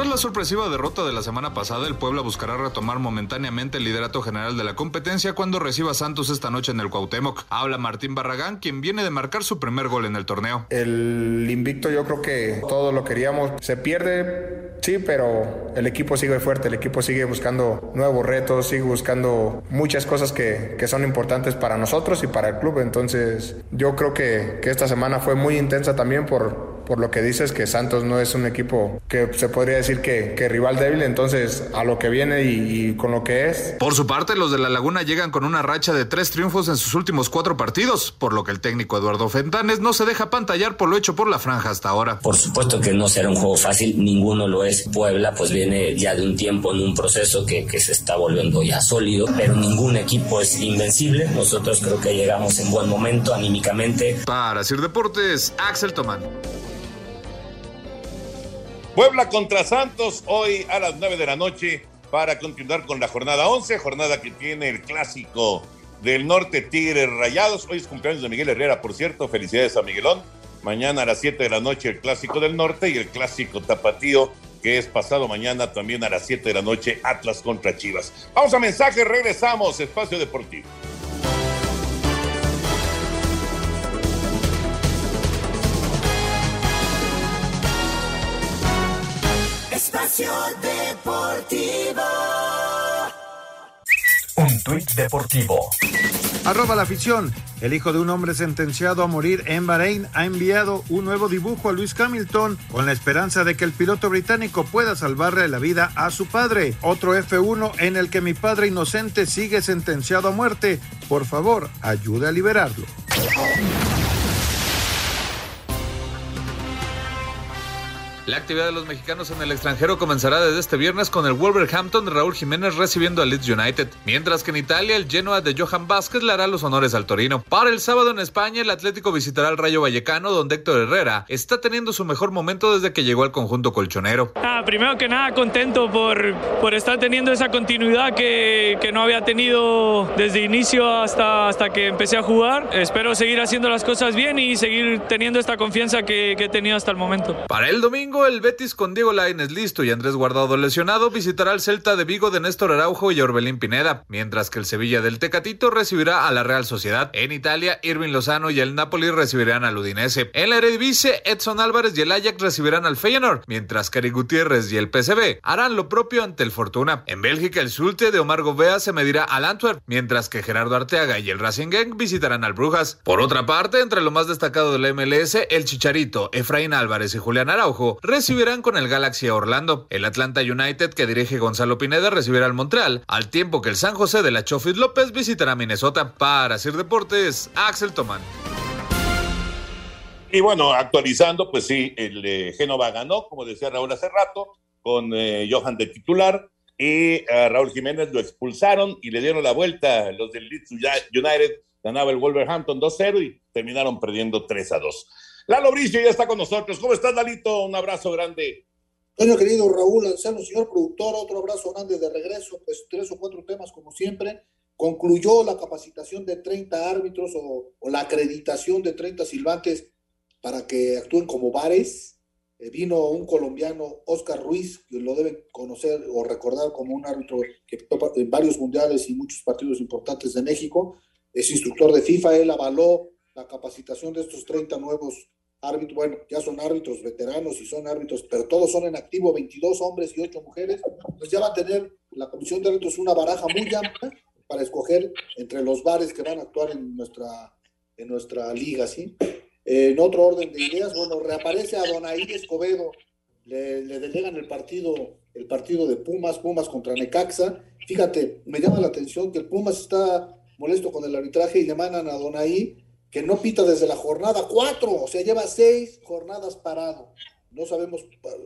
Tras la sorpresiva derrota de la semana pasada, el Puebla buscará retomar momentáneamente el liderato general de la competencia cuando reciba a Santos esta noche en el Cuauhtémoc. Habla Martín Barragán, quien viene de marcar su primer gol en el torneo. El invicto yo creo que todos lo queríamos. Se pierde, sí, pero el equipo sigue fuerte, el equipo sigue buscando nuevos retos, sigue buscando muchas cosas que, que son importantes para nosotros y para el club. Entonces yo creo que, que esta semana fue muy intensa también por, por lo que dices que Santos no es un equipo que se podría decir que, que rival débil, entonces a lo que viene y, y, con lo que es. Por su parte, los de la Laguna llegan con una racha de tres triunfos en sus últimos cuatro partidos, por lo que el técnico Eduardo Fentanes no se deja pantallar por lo hecho por la franja hasta ahora. Por supuesto que no será un juego fácil, ninguno lo es. Puebla pues viene ya de un tiempo en un proceso que, que se está volviendo ya sólido, pero ningún equipo es invencible. Nosotros creo que llegamos en buen momento anímicamente. Para Sir Deportes, Axel Tomán. Puebla contra Santos hoy a las 9 de la noche para continuar con la jornada 11, jornada que tiene el clásico del norte Tigres Rayados. Hoy es cumpleaños de Miguel Herrera, por cierto. Felicidades a Miguelón. Mañana a las 7 de la noche el clásico del norte y el clásico tapatío que es pasado mañana también a las 7 de la noche Atlas contra Chivas. Vamos a mensaje, regresamos, Espacio Deportivo. Espacio Deportivo. Un tuit deportivo. Arroba la afición. El hijo de un hombre sentenciado a morir en Bahrein ha enviado un nuevo dibujo a Luis Hamilton con la esperanza de que el piloto británico pueda salvarle la vida a su padre. Otro F1 en el que mi padre inocente sigue sentenciado a muerte. Por favor, ayude a liberarlo. La actividad de los mexicanos en el extranjero comenzará desde este viernes con el Wolverhampton de Raúl Jiménez recibiendo al Leeds United, mientras que en Italia el Genoa de Johan Vázquez le hará los honores al Torino. Para el sábado en España el Atlético visitará al Rayo Vallecano donde Héctor Herrera está teniendo su mejor momento desde que llegó al conjunto colchonero. Ah, primero que nada contento por, por estar teniendo esa continuidad que, que no había tenido desde inicio hasta, hasta que empecé a jugar. Espero seguir haciendo las cosas bien y seguir teniendo esta confianza que, que he tenido hasta el momento. Para el domingo el Betis con Diego Lainez listo y Andrés Guardado lesionado visitará al Celta de Vigo de Néstor Araujo y Orbelín Pineda, mientras que el Sevilla del Tecatito recibirá a la Real Sociedad. En Italia, Irving Lozano y el Napoli recibirán al Udinese. En la Eredivisie, Edson Álvarez y el Ajax recibirán al Feyenoord, mientras que Ari Gutiérrez y el PSV harán lo propio ante el Fortuna. En Bélgica, el Zulte de Omar Gobea se medirá al Antwerp, mientras que Gerardo Arteaga y el Racing Gang visitarán al Brujas. Por otra parte, entre lo más destacado de la MLS, el Chicharito, Efraín Álvarez y Julián Araujo recibirán con el Galaxy a Orlando. El Atlanta United que dirige Gonzalo Pineda recibirá al Montreal, al tiempo que el San José de la Chofis López visitará Minnesota. Para Sir Deportes, Axel Tomán. Y bueno, actualizando, pues sí, el eh, Génova ganó, como decía Raúl hace rato, con eh, Johan de titular, y a Raúl Jiménez lo expulsaron y le dieron la vuelta. Los del Leeds United ganaba el Wolverhampton 2-0 y terminaron perdiendo 3-2. Lalo Bricio ya está con nosotros. ¿Cómo estás, Lalito? Un abrazo grande. Bueno, querido Raúl Anselmo, señor productor, otro abrazo grande de regreso. Pues tres o cuatro temas, como siempre. Concluyó la capacitación de 30 árbitros o, la acreditación de 30 silbantes para que actúen como bares. eh, vino un colombiano, Oscar Ruiz, que lo deben conocer o recordar como un árbitro que topa en varios mundiales y muchos partidos importantes de México. Es instructor de FIFA, él avaló la capacitación de estos 30 nuevos árbitros. Bueno, ya son árbitros veteranos y son árbitros, pero todos son en activo, 22 hombres y 8 mujeres. Pues ya va a tener la comisión de árbitros una baraja muy amplia para escoger entre los bares que van a actuar en nuestra, en nuestra liga, ¿sí? En otro orden de ideas, bueno, reaparece a Donaí Escobedo, le, le, delegan el partido, el partido de Pumas, Pumas contra Necaxa. Fíjate, me llama la atención que el Pumas está molesto con el arbitraje y le mandan a Donaí que no pita desde la jornada 4, o sea, lleva seis jornadas parado. No sabemos,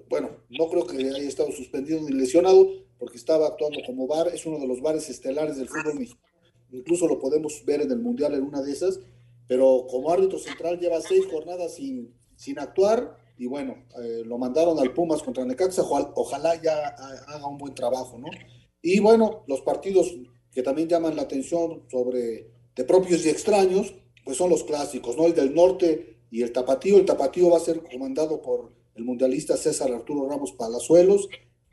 bueno, no creo que haya estado suspendido ni lesionado, porque estaba actuando como bar, es uno de los bares estelares del fútbol mexicano. Incluso lo podemos ver en el Mundial en una de esas, pero como árbitro central lleva seis jornadas sin, sin actuar y bueno, eh, lo mandaron al Pumas contra Necaxa, ojalá ya haga un buen trabajo, ¿no? Y bueno, los partidos que también llaman la atención sobre de propios y extraños, pues son los clásicos, ¿no? El del norte y el tapatío. El tapatío va a ser comandado por el mundialista César Arturo Ramos Palazuelos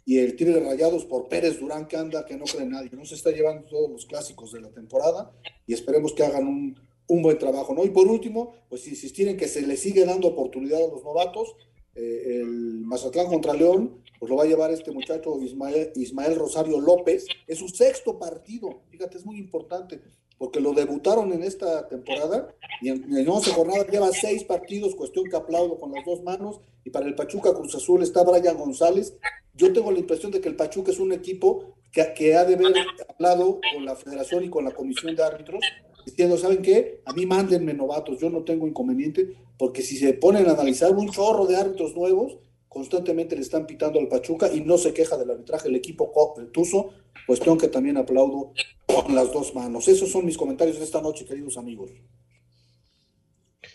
y el Tigre Rayados por Pérez Durán, que anda, que no cree nadie. No se está llevando todos los clásicos de la temporada y esperemos que hagan un, un buen trabajo, ¿no? Y por último, pues insistir en que se le sigue dando oportunidad a los novatos. Eh, el Mazatlán contra León, pues lo va a llevar este muchacho Ismael, Ismael Rosario López. Es su sexto partido, fíjate, es muy importante porque lo debutaron en esta temporada y en, en 11 jornadas lleva seis partidos, cuestión que aplaudo con las dos manos. Y para el Pachuca Cruz Azul está Brian González. Yo tengo la impresión de que el Pachuca es un equipo que, que ha de haber hablado con la federación y con la comisión de árbitros, diciendo, ¿saben qué? A mí mándenme novatos, yo no tengo inconveniente, porque si se ponen a analizar un chorro de árbitros nuevos, constantemente le están pitando al Pachuca y no se queja del arbitraje el equipo el Tuzo, cuestión que también aplaudo con las dos manos. Esos son mis comentarios de esta noche, queridos amigos.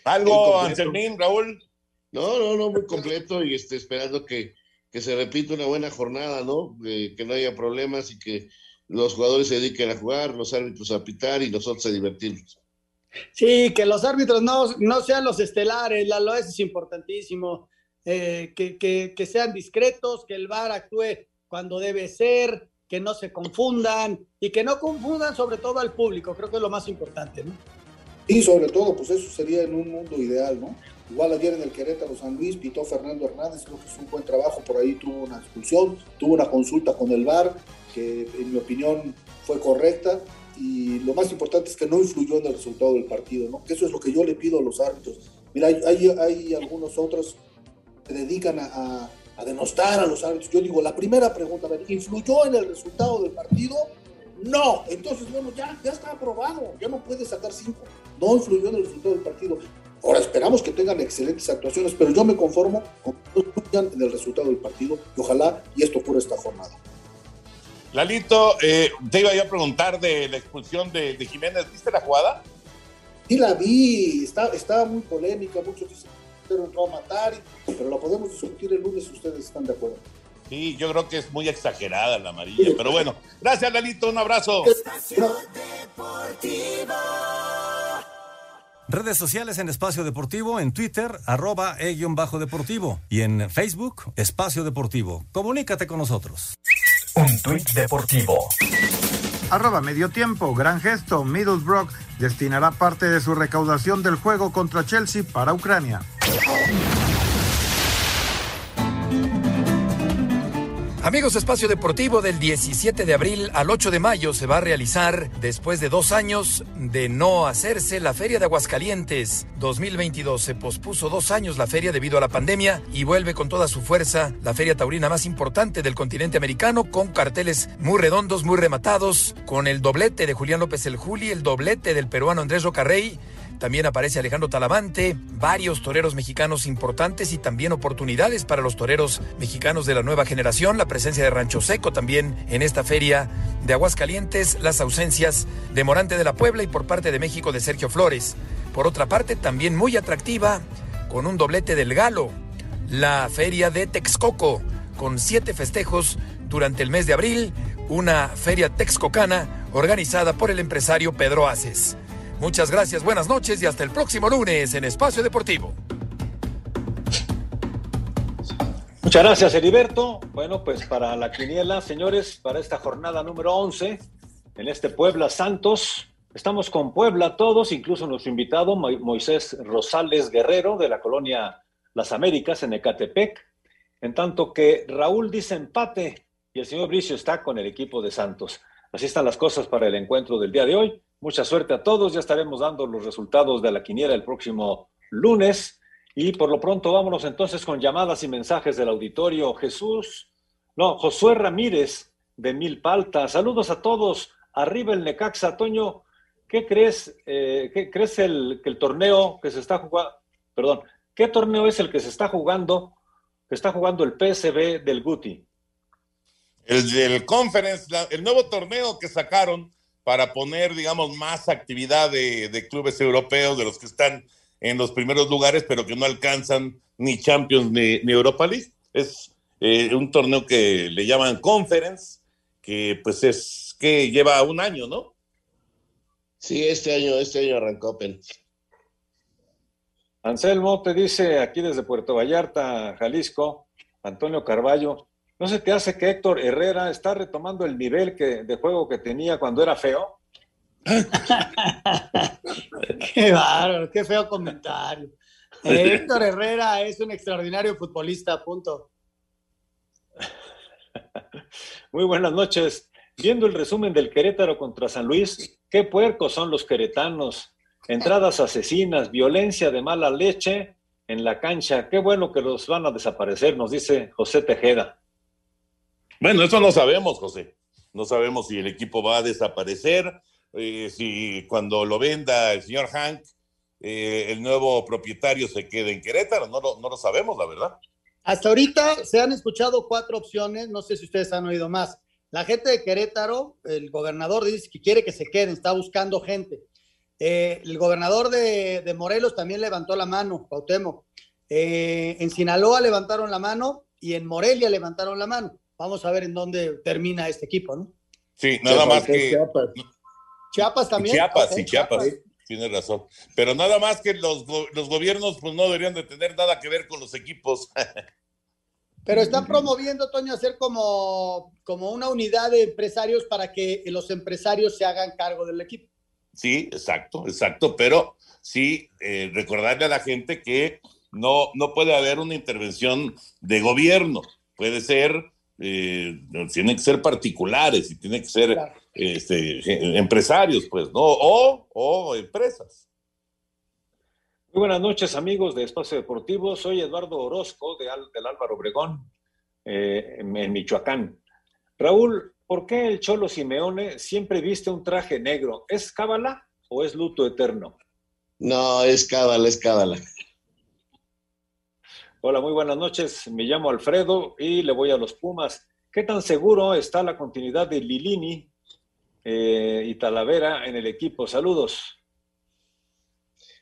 ¿Algo, Anselmín, Raúl? No, no, no, muy completo y este, esperando que, que se repita una buena jornada, ¿no? Eh, que no haya problemas y que los jugadores se dediquen a jugar, los árbitros a pitar y nosotros a divertirnos. Sí, que los árbitros no, no sean los estelares, la lo es importantísimo. Eh, que, que, que, sean discretos, que el VAR actúe cuando debe ser, que no se confundan y que no confundan sobre todo al público, creo que es lo más importante, ¿no? Y sobre todo, pues eso sería en un mundo ideal, ¿no? Igual ayer en el Querétaro San Luis pitó Fernando Hernández, creo que es un buen trabajo, por ahí tuvo una expulsión, tuvo una consulta con el VAR, que en mi opinión fue correcta, y lo más importante es que no influyó en el resultado del partido, ¿no? Que eso es lo que yo le pido a los árbitros. Mira, hay, hay, hay algunos otros se dedican a, a, a, denostar a los árbitros. Yo digo, la primera pregunta, ¿influyó en el resultado del partido? No, entonces, bueno, ya, ya está aprobado, ya no puede sacar cinco. No influyó en el resultado del partido. Ahora esperamos que tengan excelentes actuaciones, pero yo me conformo con que no influyan en el resultado del partido y ojalá y esto ocurra esta jornada. Lalito, eh, te iba yo a preguntar de la expulsión de, de, Jiménez. ¿Viste la jugada? Sí, la vi. Está, estaba muy polémica. Muchos dicen que entró a matar, pero la podemos discutir el lunes si ustedes están de acuerdo. Sí, yo creo que es muy exagerada la amarilla, pero bueno. Gracias, Lalito. Un abrazo. Redes sociales en Espacio Deportivo, en Twitter, arroba e-deportivo y en Facebook, Espacio Deportivo. Comunícate con nosotros. Un tuit deportivo. Arroba medio tiempo, gran gesto. Middlesbrough destinará parte de su recaudación del juego contra Chelsea para Ucrania. Amigos, Espacio Deportivo del 17 de abril al 8 de mayo se va a realizar, después de dos años de no hacerse, la Feria de Aguascalientes 2022. Se pospuso dos años la feria debido a la pandemia y vuelve con toda su fuerza la feria taurina más importante del continente americano, con carteles muy redondos, muy rematados, con el doblete de Julián López el Juli, el doblete del peruano Andrés Rocarrey, también aparece Alejandro Talavante, varios toreros mexicanos importantes y también oportunidades para los toreros mexicanos de la nueva generación. La presencia de Rancho Seco también en esta feria de Aguascalientes, las ausencias de Morante de la Puebla y por parte de México de Sergio Flores. Por otra parte, también muy atractiva, con un doblete del Galo, la feria de Texcoco, con siete festejos durante el mes de abril, una feria texcocana organizada por el empresario Pedro Aces. Muchas gracias, buenas noches y hasta el próximo lunes en Espacio Deportivo. Muchas gracias, Heriberto. Bueno, pues para la quiniela, señores, para esta jornada número 11, en este Puebla Santos, estamos con Puebla todos, incluso nuestro invitado Moisés Rosales Guerrero de la colonia Las Américas en Ecatepec, en tanto que Raúl dice empate y el señor Bricio está con el equipo de Santos. Así están las cosas para el encuentro del día de hoy. Mucha suerte a todos, ya estaremos dando los resultados de la quiniela el próximo lunes. Y por lo pronto vámonos entonces con llamadas y mensajes del auditorio. Jesús, no, Josué Ramírez de Milpalta. Saludos a todos. Arriba el Necaxa. Toño, ¿qué crees? Eh, ¿Qué crees el, que el torneo que se está jugando? Perdón, ¿qué torneo es el que se está jugando? Que está jugando el PSB del Guti. El del Conference, el nuevo torneo que sacaron para poner, digamos, más actividad de, de clubes europeos, de los que están en los primeros lugares, pero que no alcanzan ni Champions ni, Europa League. Es eh, un torneo que le llaman Conference, que pues es que lleva un año, ¿no? Sí, este año, este año arrancó apenas. Anselmo te dice aquí desde Puerto Vallarta, Jalisco, Antonio Carballo, ¿no se te hace que Héctor Herrera está retomando el nivel que, de juego que tenía cuando era feo? qué bárbaro, qué feo comentario. Héctor Herrera es un extraordinario futbolista, punto. Muy buenas noches. Viendo el resumen del Querétaro contra San Luis, qué puercos son los queretanos. Entradas asesinas, violencia de mala leche en la cancha. Qué bueno que los van a desaparecer, nos dice José Tejeda. Bueno, eso no sabemos, José. No sabemos si el equipo va a desaparecer eh, si cuando lo venda el señor Hank, eh, el nuevo propietario se quede en Querétaro, no lo, no lo sabemos, la verdad. Hasta ahorita se han escuchado cuatro opciones, no sé si ustedes han oído más. La gente de Querétaro, el gobernador dice que quiere que se queden, está buscando gente. Eh, el gobernador de, de, Morelos también levantó la mano, Cuauhtémoc. en Sinaloa levantaron la mano y en Morelia levantaron la mano. Vamos a ver en dónde termina este equipo, ¿no? Sí, nada más que, Chiapas también. Chiapas, sí, Chiapas. Tiene razón. Pero nada más que los, los gobiernos pues no deberían de tener nada que ver con los equipos. Pero están promoviendo, Toño, hacer como, como una unidad de empresarios para que los empresarios se hagan cargo del equipo. Sí, exacto, exacto. Pero sí, eh, recordarle a la gente que no, no puede haber una intervención de gobierno. Puede ser eh, tienen que ser particulares y tienen que ser este, empresarios, pues, ¿no? O, empresas. Muy buenas noches, amigos de Espacio Deportivo. Soy Eduardo Orozco de del Álvaro Obregón, eh, en, Michoacán. Raúl, ¿por qué el Cholo Simeone siempre viste un traje negro? ¿Es cábala o es luto eterno? No, es cábala, es cábala. Hola, muy buenas noches. Me llamo Alfredo y le voy a los Pumas. ¿Qué tan seguro está la continuidad de Lilini eh, y Talavera en el equipo? Saludos.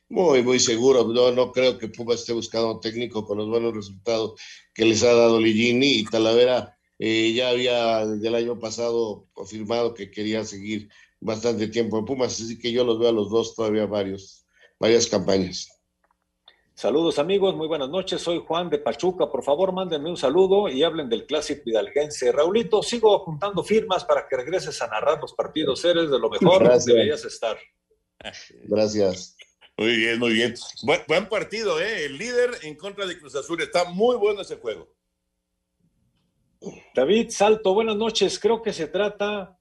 Muy, muy seguro. No, no creo que Pumas esté buscando un técnico con los buenos resultados que les ha dado Lilini y Talavera. Eh, ya había desde el año pasado confirmado que quería seguir bastante tiempo en Pumas, así que yo los veo a los dos todavía varios, varias campañas. Saludos amigos, muy buenas noches. Soy Juan de Pachuca. Por favor, mándenme un saludo y hablen del clásico hidalguense. Raulito, sigo juntando firmas para que regreses a narrar los partidos. Eres de lo mejor, Gracias. deberías estar. Gracias. Muy bien, muy bien. Buen, partido, ¿eh? El líder en contra de Cruz Azul. Está muy bueno ese juego. David Salto, buenas noches. Creo que se trata,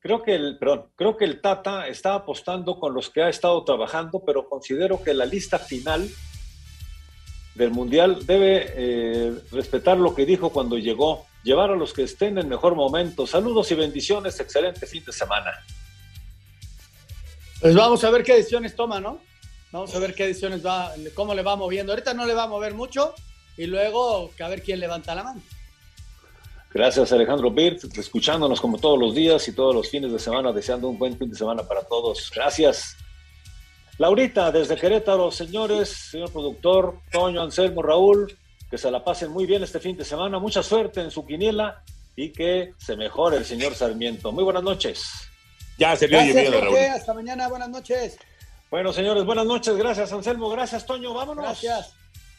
creo que el, perdón, creo que el Tata está apostando con los que ha estado trabajando, pero considero que la lista final del Mundial debe eh, respetar lo que dijo cuando llegó, llevar a los que estén en mejor momento. Saludos y bendiciones, excelente fin de semana. Pues vamos a ver qué decisiones toma, ¿no? Vamos a ver qué decisiones va, cómo le va moviendo. Ahorita no le va a mover mucho y luego a ver quién levanta la mano. Gracias Alejandro Birt, escuchándonos como todos los días y todos los fines de semana, deseando un buen fin de semana para todos. Gracias. Laurita, desde Querétaro, señores, señor productor, Toño, Anselmo, Raúl, que se la pasen muy bien este fin de semana, mucha suerte en su quiniela y que se mejore el señor Sarmiento. Muy buenas noches. Ya se le oye bien, Raúl. Hasta mañana, buenas noches. Bueno, señores, buenas noches, gracias Anselmo, gracias Toño, vámonos. Gracias.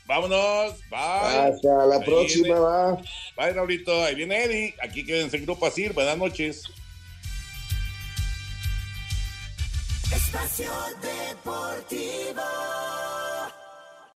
Vámonos. Bye. Hasta la Ahí próxima, viene. va. Bye, Raulito. Ahí viene Eddie. Aquí quédense en Grupo Asir. Buenas noches. Espacio Deportivo.